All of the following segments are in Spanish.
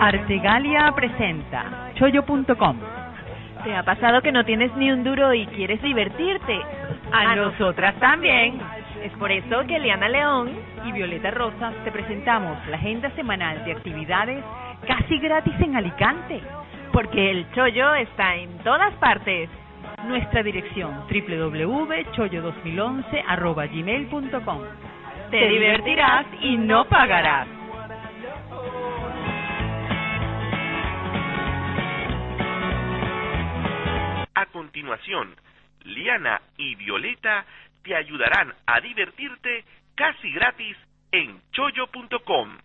Artegalia presenta chollo.com. ¿Te ha pasado que no tienes ni un duro y quieres divertirte? A nosotras también. Es por eso que Eliana León y Violeta Rosas te presentamos la agenda semanal de actividades casi gratis en Alicante. porque el chollo está en todas partes. Nuestra dirección www.chollo2011.gmail.com Te divertirás y no pagarás. Liana y Violeta te ayudarán a divertirte casi gratis en chollo.com.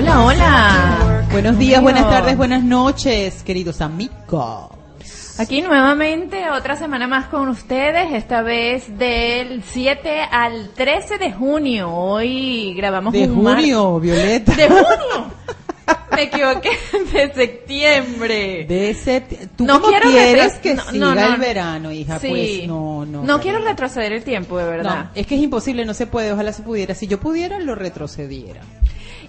Hola, hola. Buenos días, buenas tardes, buenas noches, queridos amigos. Aquí nuevamente otra semana más con ustedes, esta vez del 7 al 13 de junio. Hoy grabamos De un mar- junio, Violeta. De junio. Me equivoqué, de septiembre. De ese, ¿Tú No quiero quieres que no, siga no, no. el verano, hija? Sí. Pues no, no. No quiero retroceder el tiempo, de verdad. Es que es imposible, no se puede, ojalá se pudiera. Si yo pudiera, lo retrocediera.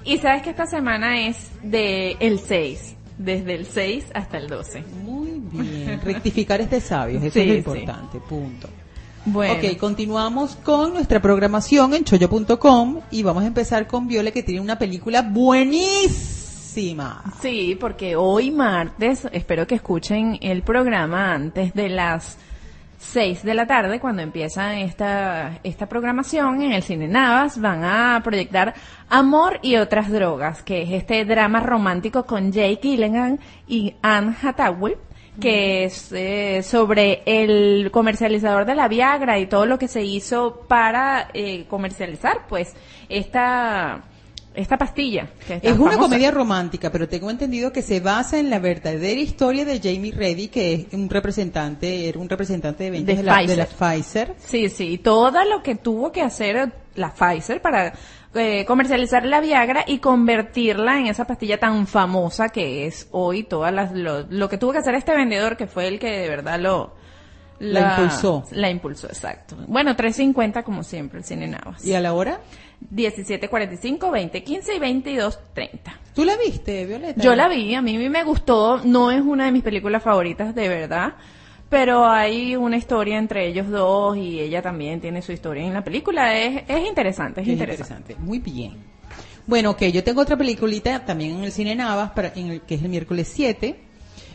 Y sabes que esta semana es de el 6, desde el 6 hasta el 12. Muy bien. Rectificar es de sabios, eso Sí, es lo sí. importante, punto. Bueno, Ok, continuamos con nuestra programación en chollo.com y vamos a empezar con Viole que tiene una película buenísima. sí, porque hoy martes, espero que escuchen el programa antes de las 6 de la tarde, cuando empieza esta, esta programación en el Cine Navas, van a proyectar Amor y otras drogas, que es este drama romántico con Jake Gyllenhaal y Anne Hathaway, que es eh, sobre el comercializador de la Viagra y todo lo que se hizo para eh, comercializar, pues, esta, esta pastilla. que es una comedia romántica, pero tengo entendido que se basa en la verdadera historia de Jamie Reddy, que es un representante, era un representante de ventas De de, la, de Pfizer. la Pfizer. Sí, sí, todo lo que tuvo que hacer la Pfizer para eh, comercializar la Viagra y convertirla en esa pastilla tan famosa que es hoy todas las lo, lo que tuvo que hacer este vendedor que fue el que de verdad lo La impulsó. La impulsó, exacto. Bueno, 350 como siempre el Cine Navas. ¿Y a la hora? 1745, 2015 y 2230. ¿Tú la viste, Violeta? Yo la vi, a mí me gustó, no es una de mis películas favoritas de verdad, pero hay una historia entre ellos dos y ella también tiene su historia en la película, es, es interesante, es Es interesante. interesante. Muy bien. Bueno, ok, yo tengo otra peliculita también en el Cine Navas, para, en el, que es el miércoles 7.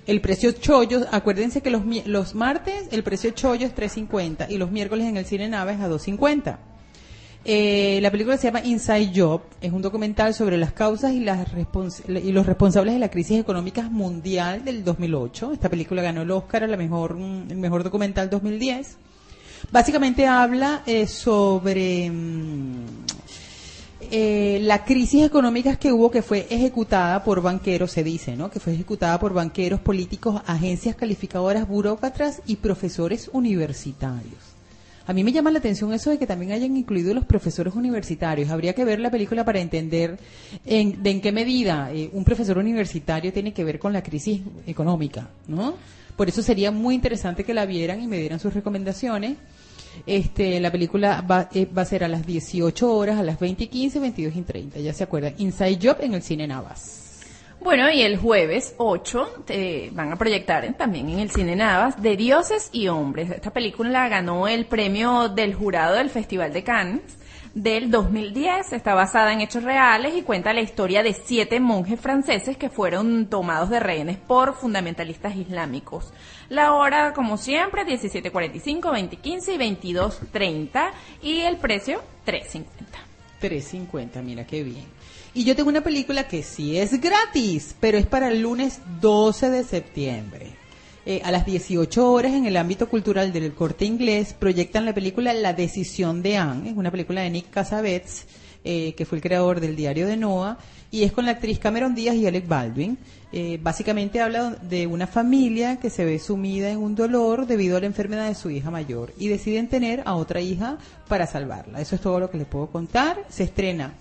El precio chollo, acuérdense que los, los martes el precio chollo es 3.50 y los miércoles en el Cine Navas es a 2.50. Eh, la película se llama Inside Job, es un documental sobre las causas y, los responsables de la crisis económica mundial del 2008. Esta película ganó el Oscar a la mejor, mm, el mejor documental 2010. Básicamente habla eh, sobre mm, eh, la crisis económica que hubo que fue ejecutada por banqueros, se dice, ¿no? Que fue ejecutada por banqueros, políticos, agencias calificadoras, burócratas y profesores universitarios. A mí me llama la atención eso de que también hayan incluido los profesores universitarios. Habría que ver la película para entender en, de en qué medida eh, un profesor universitario tiene que ver con la crisis económica, ¿no? Por eso sería muy interesante que la vieran y me dieran sus recomendaciones. Este, la película va, eh, va a ser a las 18 horas, a las 20 y 15, 22 y 30. Ya se acuerdan. Inside Job en el Cine Navas. Bueno, y el jueves 8 eh, van a proyectar también en el Cine Navas de Dioses y Hombres. Esta película ganó el premio del jurado del Festival de Cannes del 2010. Está basada en hechos reales y cuenta la historia de siete monjes franceses que fueron tomados de rehenes por fundamentalistas islámicos. La hora, como siempre, 17.45, 20.15 y 22.30 y el precio 3.50. 3.50, mira qué bien. Y yo tengo una película que sí es gratis, pero es para el lunes 12 de septiembre. Eh, a las 18 horas en el ámbito cultural del corte inglés proyectan la película La decisión de Anne, es una película de Nick Cassavetes, eh, que fue el creador del diario de Noah, y es con la actriz Cameron Díaz y Alec Baldwin. Eh, básicamente habla de una familia que se ve sumida en un dolor debido a la enfermedad de su hija mayor y deciden tener a otra hija para salvarla. Eso es todo lo que les puedo contar. Se estrena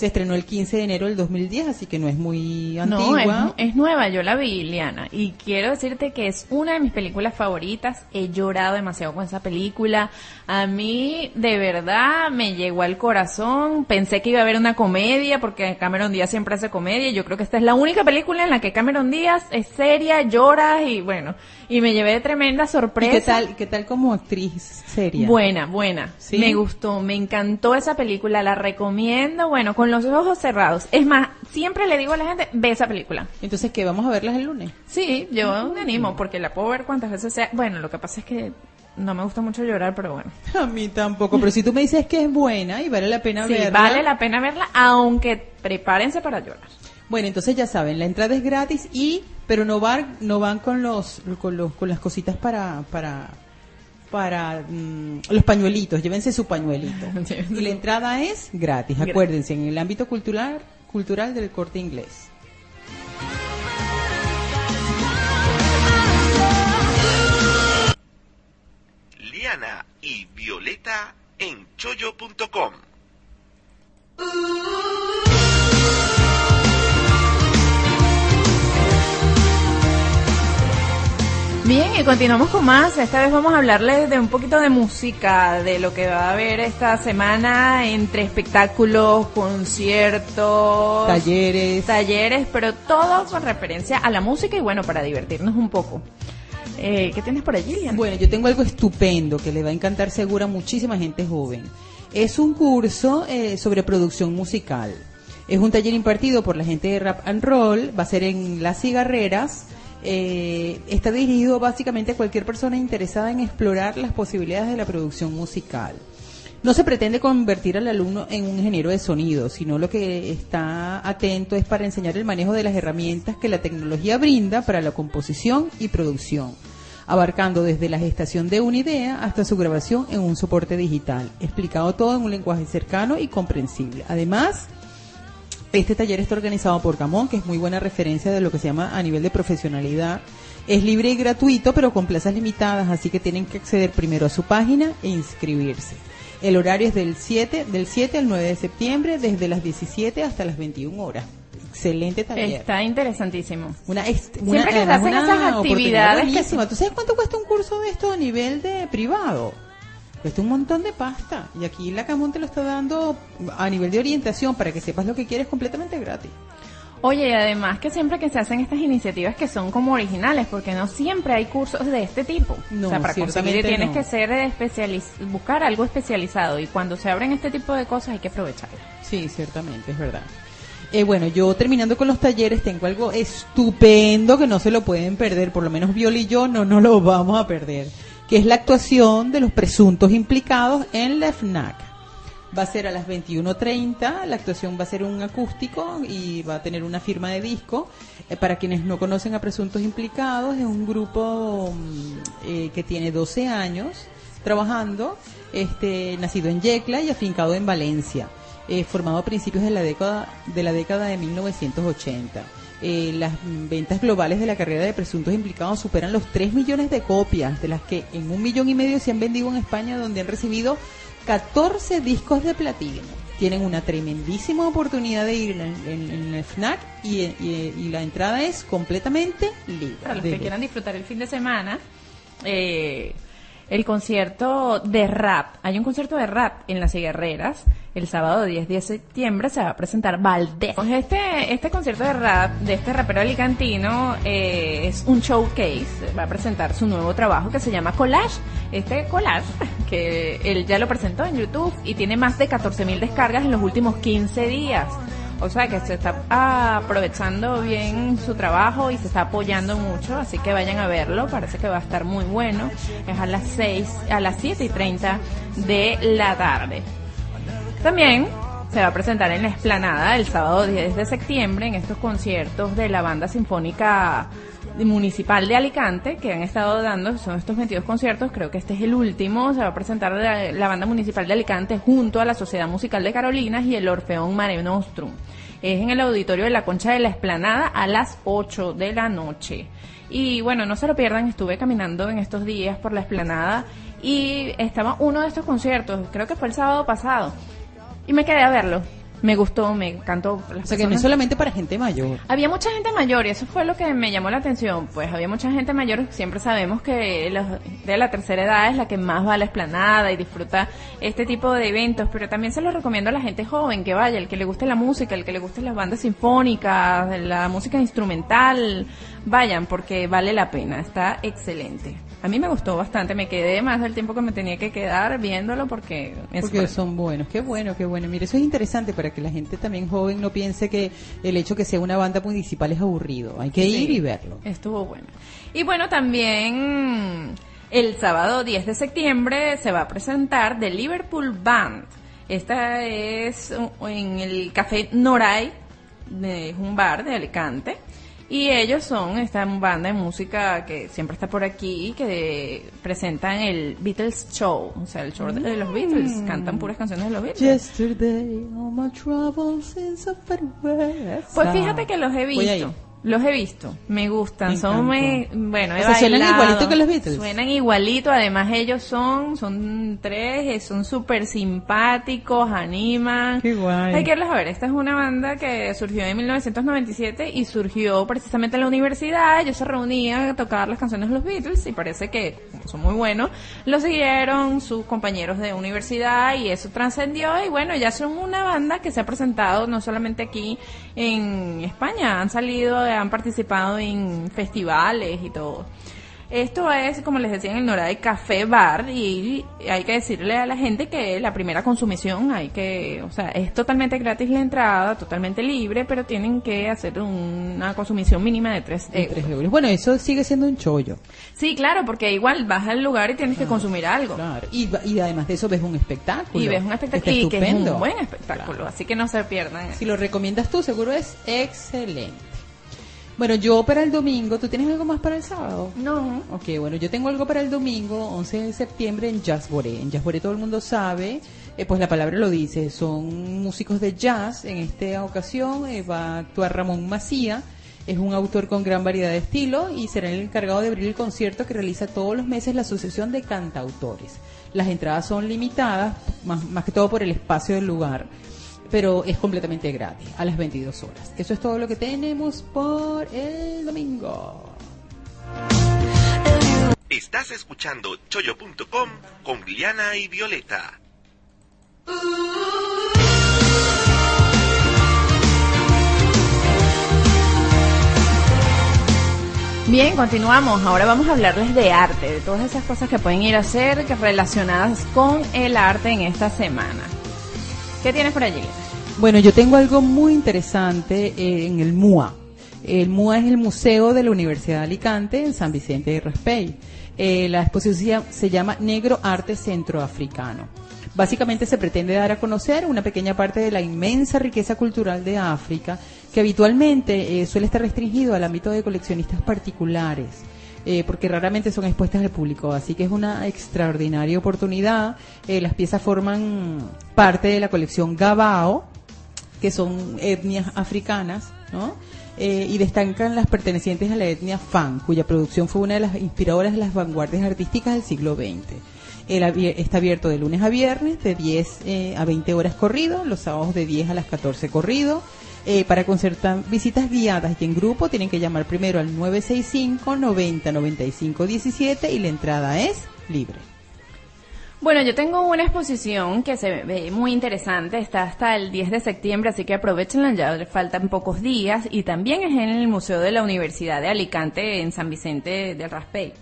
se estrenó el 15 de enero del 2010, así que no es muy antigua. No, es, es, nueva, yo la vi, Liana. Y quiero decirte que es una de mis películas favoritas. He llorado demasiado con esa película. A mí, de verdad, me llegó al corazón. Pensé que iba a haber una comedia, porque Cameron Díaz siempre hace comedia. Yo creo que esta es la única película en la que Cameron Díaz es seria, llora y bueno. Y me llevé de tremenda sorpresa. ¿Y qué tal, qué tal como actriz seria? Buena, buena. ¿Sí? Me gustó, me encantó esa película, la recomiendo. Bueno, con los ojos cerrados. Es más, siempre le digo a la gente, ve esa película. Entonces, ¿qué? ¿Vamos a verlas el lunes? Sí, yo me animo, porque la puedo ver cuantas veces sea. Bueno, lo que pasa es que no me gusta mucho llorar, pero bueno. A mí tampoco, pero si tú me dices que es buena y vale la pena sí, verla. vale la pena verla, aunque prepárense para llorar. Bueno, entonces ya saben, la entrada es gratis y pero no van no van con los con los con las cositas para para para mmm, los pañuelitos, llévense su pañuelito. y la entrada es gratis, acuérdense, en el ámbito cultural cultural del corte inglés. Liana y Violeta en chollo.com. Bien, y continuamos con más. Esta vez vamos a hablarles de un poquito de música, de lo que va a haber esta semana entre espectáculos, conciertos, talleres, talleres, pero todo con referencia a la música y bueno, para divertirnos un poco. Eh, ¿Qué tienes por allí, Liana? Bueno, yo tengo algo estupendo que le va a encantar seguro a muchísima gente joven. Es un curso eh, sobre producción musical. Es un taller impartido por la gente de Rap and Roll, va a ser en Las Cigarreras. Eh, está dirigido básicamente a cualquier persona interesada en explorar las posibilidades de la producción musical. No se pretende convertir al alumno en un ingeniero de sonido, sino lo que está atento es para enseñar el manejo de las herramientas que la tecnología brinda para la composición y producción, abarcando desde la gestación de una idea hasta su grabación en un soporte digital, explicado todo en un lenguaje cercano y comprensible. Además, este taller está organizado por Camón, que es muy buena referencia de lo que se llama a nivel de profesionalidad. Es libre y gratuito, pero con plazas limitadas, así que tienen que acceder primero a su página e inscribirse. El horario es del 7, del 7 al 9 de septiembre, desde las 17 hasta las 21 horas. Excelente taller. Está interesantísimo. Una, Siempre que se hacen esas actividades que. ¿Tú sabes cuánto cuesta un curso de esto a nivel de privado? Cuesta un montón de pasta. Y aquí la Camón te lo está dando a nivel de orientación para que sepas lo que quieres completamente gratis. Oye, y además que siempre que se hacen estas iniciativas que son como originales, porque no siempre hay cursos de este tipo. No, o sea, para conseguir tienes no. que ser especializ buscar algo especializado y cuando se abren este tipo de cosas hay que aprovecharlo. Sí, ciertamente, es verdad. Eh, bueno, yo terminando con los talleres tengo algo estupendo que no se lo pueden perder, por lo menos Viola y yo no nos lo vamos a perder, que es la actuación de los presuntos implicados en la FNAC. Va a ser a las 21.30, la actuación va a ser un acústico y va a tener una firma de disco. Eh, para quienes no conocen a Presuntos Implicados, es un grupo mm, eh, que tiene 12 años trabajando, este, nacido en Yecla y afincado en Valencia eh, formado a principios de la década de la década de 1980. Eh, las ventas globales de la carrera de presuntos implicados superan los 3 millones de copias, de las que en un millón y medio se han vendido en España, donde han recibido 14 discos de platino. Tienen una tremendísima oportunidad de ir en, en- en el FNAC y, y- y la entrada es completamente libre. Para los que quieran disfrutar el fin de semana, eh, el concierto de rap. Hay un concierto de rap en Las Cigarreras. El sábado 10 de septiembre se va a presentar Valdés. Pues Este, este concierto de rap de este rapero alicantino eh, es un showcase. Va a presentar su nuevo trabajo que se llama Collage. Este collage, que él ya lo presentó en YouTube y tiene más de 14 mil descargas en los últimos 15 días. O sea que se está aprovechando bien su trabajo y se está apoyando mucho, así que vayan a verlo, parece que va a estar muy bueno. Es a las 6, a las 7 y 30 de la tarde. También se va a presentar en la explanada el sábado 10 de septiembre en estos conciertos de la banda sinfónica municipal de Alicante que han estado dando, son estos 22 conciertos, creo que este es el último, se va a presentar la, la banda municipal de Alicante junto a la Sociedad Musical de Carolinas y el Orfeón Mare Nostrum. Es en el auditorio de la Concha de la Esplanada a las 8 de la noche. Y bueno, no se lo pierdan, estuve caminando en estos días por la Esplanada y estaba uno de estos conciertos, creo que fue el sábado pasado, y me quedé a verlo. Me gustó, me encantó. Las O sea, que no es solamente para gente mayor. había mucha gente mayor y eso fue lo que me llamó la atención. Pues había mucha gente mayor, siempre sabemos que los de la tercera edad es la que más va a la esplanada y disfruta este tipo de eventos, pero también se los recomiendo a la gente joven que vaya, el que le guste la música, el que le guste las bandas sinfónicas, la música instrumental, vayan porque vale la pena, está excelente. A mí me gustó bastante, me quedé más del tiempo que me tenía que quedar viéndolo porque Porque son buenos, qué bueno, qué bueno. Mire, eso es interesante para que la gente también joven no piense que el hecho que sea una banda municipal es aburrido. Hay que ir y verlo. Estuvo bueno. Y bueno, también el sábado 10 de septiembre se va a presentar The Liverpool Band. Esta es en el Café Noray, de- es un bar de Alicante. Y ellos son esta banda de música que siempre está por aquí, que presentan el Beatles Show, o sea, el show de los Beatles, cantan puras canciones de los Beatles. Yesterday, all my troubles. Pues fíjate que los he visto. Los he visto, me gustan, Me son muy, bueno, O sea, suenan igualito que los Beatles. Suenan igualito, además ellos son, son tres, eh, son súper simpáticos, animan. Qué guay. Hay que irlos a ver, esta es una banda que surgió en 1997 y surgió precisamente en la universidad, ellos se reunían a tocar las canciones de los Beatles y parece que son muy buenos, lo siguieron sus compañeros de universidad y eso trascendió y bueno, ya son una banda que se ha presentado no solamente aquí en España, han salido, han participado en festivales y todo. Esto es, como les decía, en el Noray Café Bar y hay que decirle a la gente que la primera consumición hay que, o sea, es totalmente gratis la entrada, totalmente libre, pero tienen que hacer una consumición mínima de 3 De euros. tres euros. Bueno, eso sigue siendo un chollo. Sí, claro, porque igual vas al lugar y tienes que consumir algo. Claro. Y, además de eso ves un espectáculo. Y ves un espectáculo y que es estupendo. un buen espectáculo, Claro. así que no se pierdan. Si lo recomiendas tú, seguro es excelente. Bueno, yo para el domingo, ¿tú tienes algo más para el sábado? No. Ok, bueno, yo tengo algo para el domingo, 11 de septiembre, en Jazz Boré. En Jazz Boré todo el mundo sabe, eh, pues la palabra lo dice, son músicos de jazz. En esta ocasión eh, va a actuar Ramón Macía, es un autor con gran variedad de estilos y será el encargado de abrir el concierto que realiza todos los meses la Asociación de Cantautores. Las entradas son limitadas, más, más que todo por el espacio del lugar pero es completamente gratis, a las 22 horas. Eso es todo lo que tenemos por el domingo. Estás escuchando choyo.com con Liana y Violeta. Bien, continuamos. Ahora vamos a hablarles de arte, de todas esas cosas que pueden ir a hacer que relacionadas con el arte en esta semana. ¿Qué tienes por allí? Bueno, yo tengo algo muy interesante eh, en el MUA. El MUA es el Museo de la Universidad de Alicante en San Vicente de Raspey. Eh, la exposición se llama Negro Arte Centroafricano. Básicamente se pretende dar a conocer una pequeña parte de la inmensa riqueza cultural de África, que habitualmente eh, suele estar restringido al ámbito de coleccionistas particulares. Eh, porque raramente son expuestas al público, así que es una extraordinaria oportunidad. Eh, las piezas forman parte de la colección Gabao, que son etnias africanas, ¿no? Eh, y destacan las pertenecientes a la etnia Fan, cuya producción fue una de las inspiradoras de las vanguardias artísticas del siglo XX. El está abierto de lunes a viernes, de 10 eh, a 20 horas corrido, los sábados de 10 a las 14 corrido. Eh, para concertar visitas guiadas y en grupo tienen que llamar primero al 965 90 95 17 y la entrada es libre. Bueno, yo tengo una exposición que se ve muy interesante, está hasta el 10 de septiembre, así que aprovechenla, ya faltan pocos días, y también es en el Museo de la Universidad de Alicante, en San Vicente del Raspey.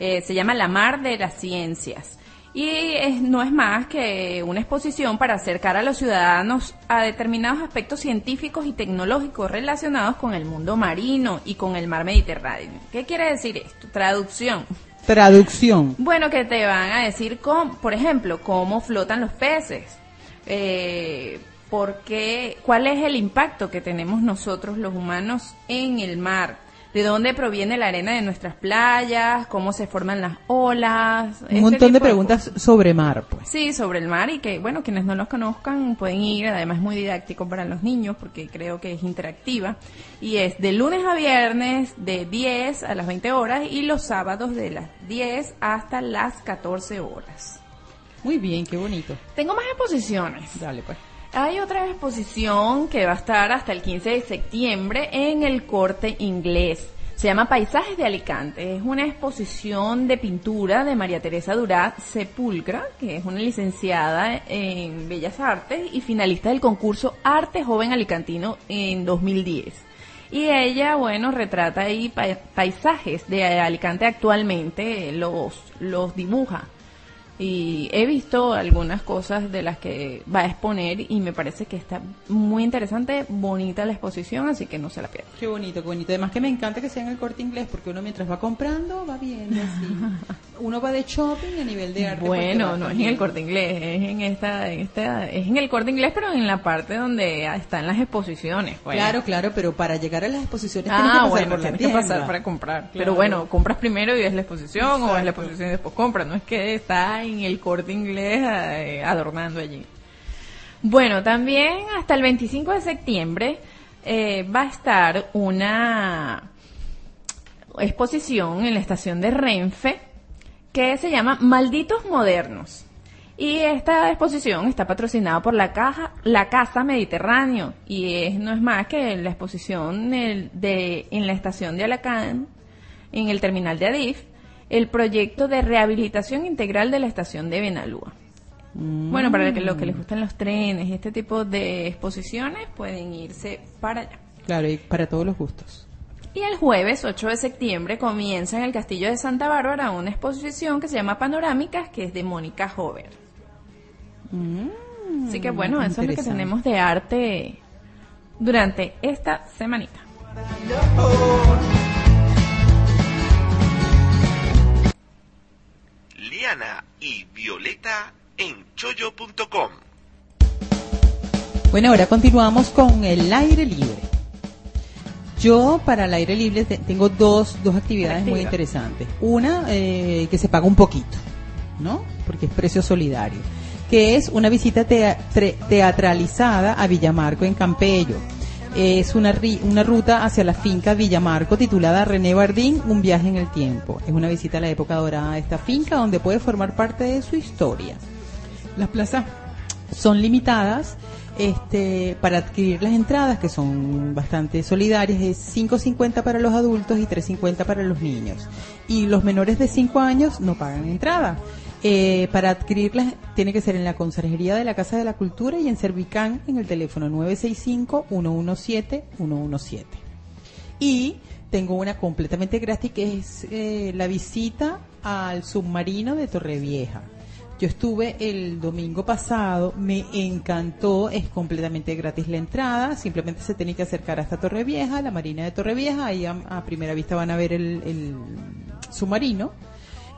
Eh, se llama La Mar de las Ciencias. Y es- no es más que una exposición para acercar a los ciudadanos a determinados aspectos científicos y tecnológicos relacionados con el mundo marino y con el mar Mediterráneo. ¿Qué quiere decir esto? Traducción. Traducción. Bueno, que te van a decir, cómo, por ejemplo, cómo flotan los peces, eh, por qué- cuál es el impacto que tenemos nosotros los humanos en el mar, de dónde proviene la arena de nuestras playas, cómo se forman las olas. Un este montón de preguntas sobre mar, pues. Sí, sobre el mar y que, bueno, quienes no los conozcan pueden ir, además es muy didáctico para los niños porque creo que es interactiva. Y es de lunes a viernes de 10 a las 20 horas y los sábados de las 10 hasta las 14 horas. Muy bien, qué bonito. Tengo más exposiciones. Dale, pues. Hay otra exposición que va a estar hasta el 15 de septiembre en el corte inglés. Se llama Paisajes de Alicante. Es una exposición de pintura de María Teresa Durá Sepulcra, que es una licenciada en Bellas Artes y finalista del concurso Arte Joven Alicantino en 2010. Y ella, bueno, retrata ahí pa- paisajes de Alicante actualmente, los, los dibuja. Y he visto algunas cosas de las que va a exponer y me parece que está muy interesante, bonita la exposición, así que no se la pierdan. Qué bonito, qué bonito. Además que me encanta que sea en el corte inglés porque uno mientras va comprando va viendo así. Uno va de shopping a nivel de arte. porque Bueno, no es en el corte inglés, es en esta, en esta, es en el corte inglés, pero en la parte donde están las exposiciones. pues. Claro, claro, pero para llegar a las exposiciones tienes que Ah, pasar bueno, por la tienes que pasar para comprar. Pero bueno, compras primero y ves la exposición, o ves la exposición y después compras. No es que está en el corte inglés eh, adornando allí. Bueno, también hasta el 25 de septiembre eh, va a estar una exposición en la estación de Renfe que se llama Malditos Modernos. Y esta exposición está patrocinada por la caja, la Casa Mediterráneo y es no es más que la exposición de en la estación de Alacán, en el terminal de Adif, el proyecto de rehabilitación integral de la estación de Benalúa. Bueno, para que- los que les gustan los trenes y este tipo de exposiciones pueden irse para allá. Claro, y para todos los gustos. Y el jueves 8 de septiembre comienza en el Castillo de Santa Bárbara una exposición que se llama Panorámicas, que es de Mónica Hover. Así que bueno, eso es lo que tenemos de arte durante esta semanita. Y Violeta en chollo.com. Bueno, ahora continuamos con el aire libre. Yo para el aire libre te- tengo dos, dos actividades muy interesantes. Una eh, que se paga un poquito, ¿no? Porque es precio solidario. Que es una visita teatralizada a Villamarco en Campello. Es una, ri- una ruta hacia la finca Villamarco titulada René Bardín, Un viaje en el tiempo. Es una visita a la época dorada de esta finca donde puede formar parte de su historia. Las plazas son limitadas este, para adquirir las entradas, que son bastante solidarias, es 5.50 para los adultos y 3.50 para los niños. Y los menores de 5 años no pagan entrada. Eh, para adquirirlas tiene que ser en la Conserjería de la Casa de la Cultura y en Servicán en el teléfono 965-117-117. Y tengo una completamente gratis que es eh, la visita al submarino de Torrevieja. Yo estuve el domingo pasado, me encantó, es completamente gratis la entrada, simplemente se tiene que acercar hasta Torrevieja, la marina de Torrevieja, ahí a, a primera vista van a ver el, el submarino.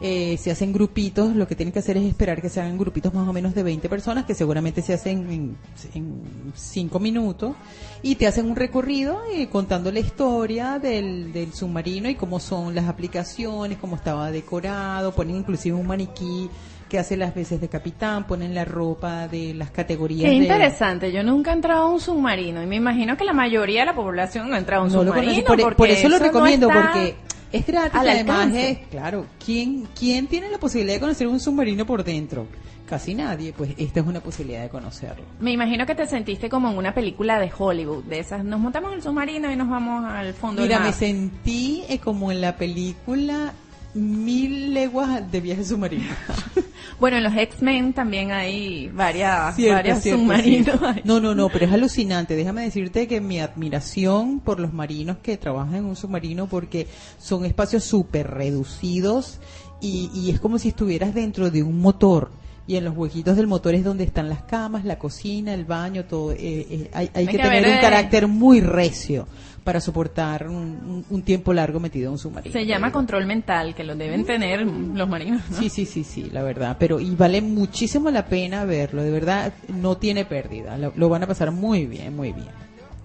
Eh, se hacen grupitos, lo que tienen que hacer es esperar que se hagan grupitos más o menos de 20 personas, que seguramente se hacen en, en 5 minutos, y te hacen un recorrido eh, contando la historia del, del submarino y cómo son las aplicaciones, cómo estaba decorado, ponen inclusive un maniquí que hace las veces de capitán, ponen la ropa de las categorías. Qué de- interesante, yo nunca he entrado a un submarino y me imagino que la mayoría de la población no ha entrado a un no submarino. Por, por eso lo no recomiendo, está porque es gratis al además alcance. es, claro, ¿quién, ¿quién tiene la posibilidad de conocer un submarino por dentro? Casi nadie, pues esta es una posibilidad de conocerlo. Me imagino que te sentiste como en una película de Hollywood, de esas, nos montamos en el submarino y nos vamos al fondo Mira, del me mar. sentí eh, como en la película Mil leguas de viaje submarino. Bueno, en los X-Men también hay varias, Cierto, submarinos. No, no, no, pero es alucinante. Déjame decirte que mi admiración por los marinos que trabajan en un submarino porque son espacios súper reducidos y, y es como si estuvieras dentro de un motor. Y en los huequitos del motor es donde están las camas, la cocina, el baño, todo. eh, eh, hay hay que que tener un eh, carácter muy recio para soportar un, un- un tiempo largo metido en un submarino. Se llama control mental, que lo deben tener los marinos. ¿no? Sí, sí, sí, sí, la verdad. Pero y vale muchísimo la pena verlo, de verdad, no tiene pérdida. Lo, lo van a pasar muy bien, muy bien.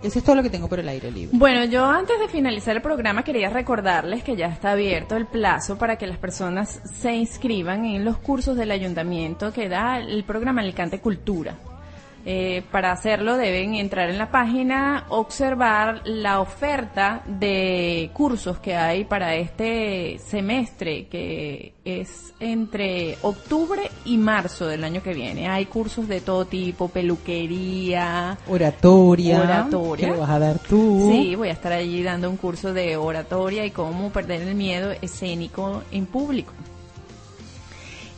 Eso es todo lo que tengo por el aire libre. Bueno, yo antes de finalizar el programa quería recordarles que ya está abierto el plazo para que las personas se inscriban en los cursos del ayuntamiento que da el programa Alicante Cultura. Eh, para hacerlo deben entrar en la página, observar la oferta de cursos que hay para este semestre, que es entre octubre y marzo del año que viene. Hay cursos de todo tipo, peluquería, Oratoria. Oratoria. Lo vas a dar tú. Sí, voy a estar allí dando un curso de oratoria y cómo perder el miedo escénico en público.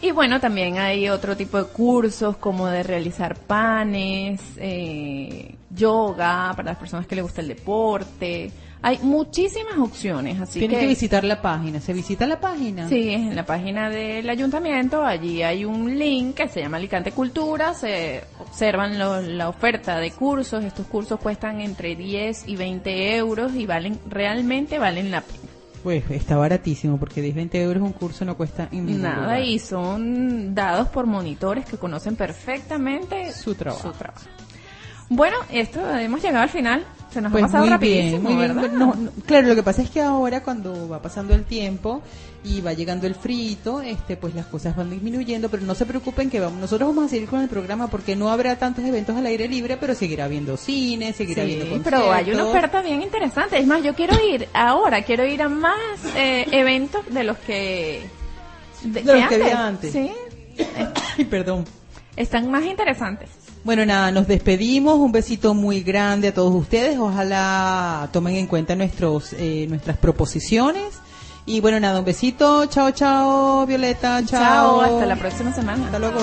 Y bueno, también hay otro tipo de cursos como de realizar panes, eh, yoga para las personas que les gusta el deporte. Hay muchísimas opciones, así Tienes que, que visitar la página. ¿Se visita la página? Sí, en la página del ayuntamiento, allí hay un link que se llama Alicante Cultura, se observan lo- la oferta de cursos, estos cursos cuestan entre 10 y 20 euros y valen, realmente valen la pena. Pues está baratísimo porque 10, 20 euros un curso no cuesta en Nada, lugar. y son dados por monitores que conocen perfectamente Su trabajo. Bueno, esto hemos llegado al final. Se nos Pues ha pasado muy rapidísimo, bien, muy bien. ¿verdad? No, no, claro, lo que pasa es que ahora cuando va pasando el tiempo y va llegando el frito, este, pues las cosas van disminuyendo, pero no se preocupen que vamos, nosotros vamos a seguir con el programa porque no habrá tantos eventos al aire libre, pero seguirá habiendo cine, seguirá Sí, habiendo pero hay una conciertos. oferta bien interesante. Es más, yo quiero ir ahora, quiero ir a más eh, eventos de los que... De los que había antes. Sí, Ay, perdón. están más interesantes. Bueno, nada, nos despedimos. Un besito muy grande a todos ustedes. Ojalá tomen en cuenta nuestros, eh, nuestras proposiciones. Y bueno, nada, un besito. Chao, chao, Violeta. Chao. Chao, hasta la próxima semana. Hasta luego.